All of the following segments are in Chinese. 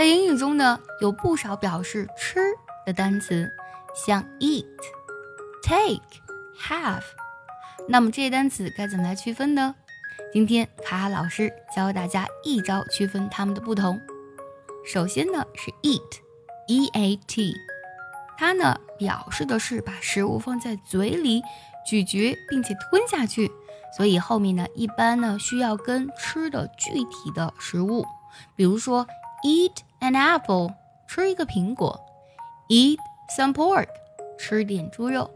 在英语中呢，有不少表示吃的单词，像 eat、take、have。那么这些单词该怎么来区分呢？今天卡卡老师教大家一招区分它们的不同。首先呢是 eat，e a t，它呢表示的是把食物放在嘴里咀嚼并且吞下去，所以后面呢一般呢需要跟吃的具体的食物，比如说 eat an apple，吃一个苹果；eat some pork，吃点猪肉。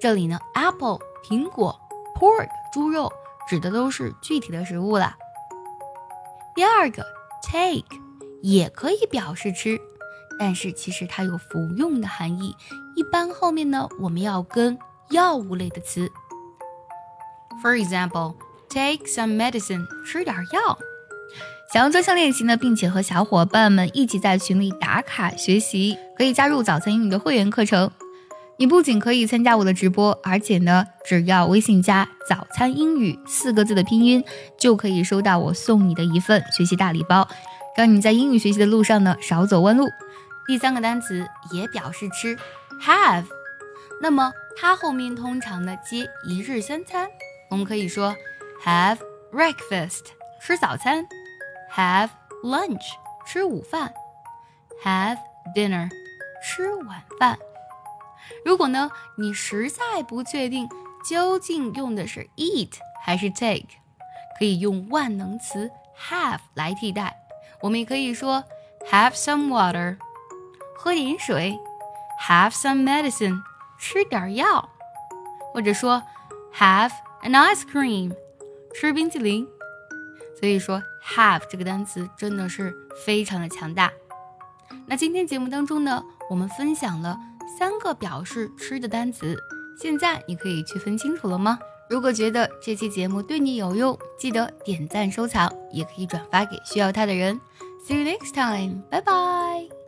这里呢 apple 苹果，pork 猪肉。指的都是具体的食物了。第二个 take 也可以表示吃，但是其实它有服用的含义。一般后面呢，我们要跟药物类的词。For example, take some medicine，吃点药。想要专项练习呢，并且和小伙伴们一起在群里打卡学习，可以加入早餐英语的会员课程。你不仅可以参加我的直播，而且呢，只要微信加“早餐英语”四个字的拼音，就可以收到我送你的一份学习大礼包，让你在英语学习的路上呢少走弯路。第三个单词也表示吃，have，那么它后面通常呢接一日三餐，我们可以说 have breakfast 吃早餐，have lunch 吃午饭，have dinner 吃晚饭。如果呢，你实在不确定究竟用的是 eat 还是 take，可以用万能词 have 来替代。我们也可以说 have some water，喝点水；have some medicine，吃点药；或者说 have an ice cream，吃冰淇淋。所以说 have 这个单词真的是非常的强大。那今天节目当中呢，我们分享了。三个表示吃的单词，现在你可以区分清楚了吗？如果觉得这期节目对你有用，记得点赞收藏，也可以转发给需要它的人。See you next time，拜拜。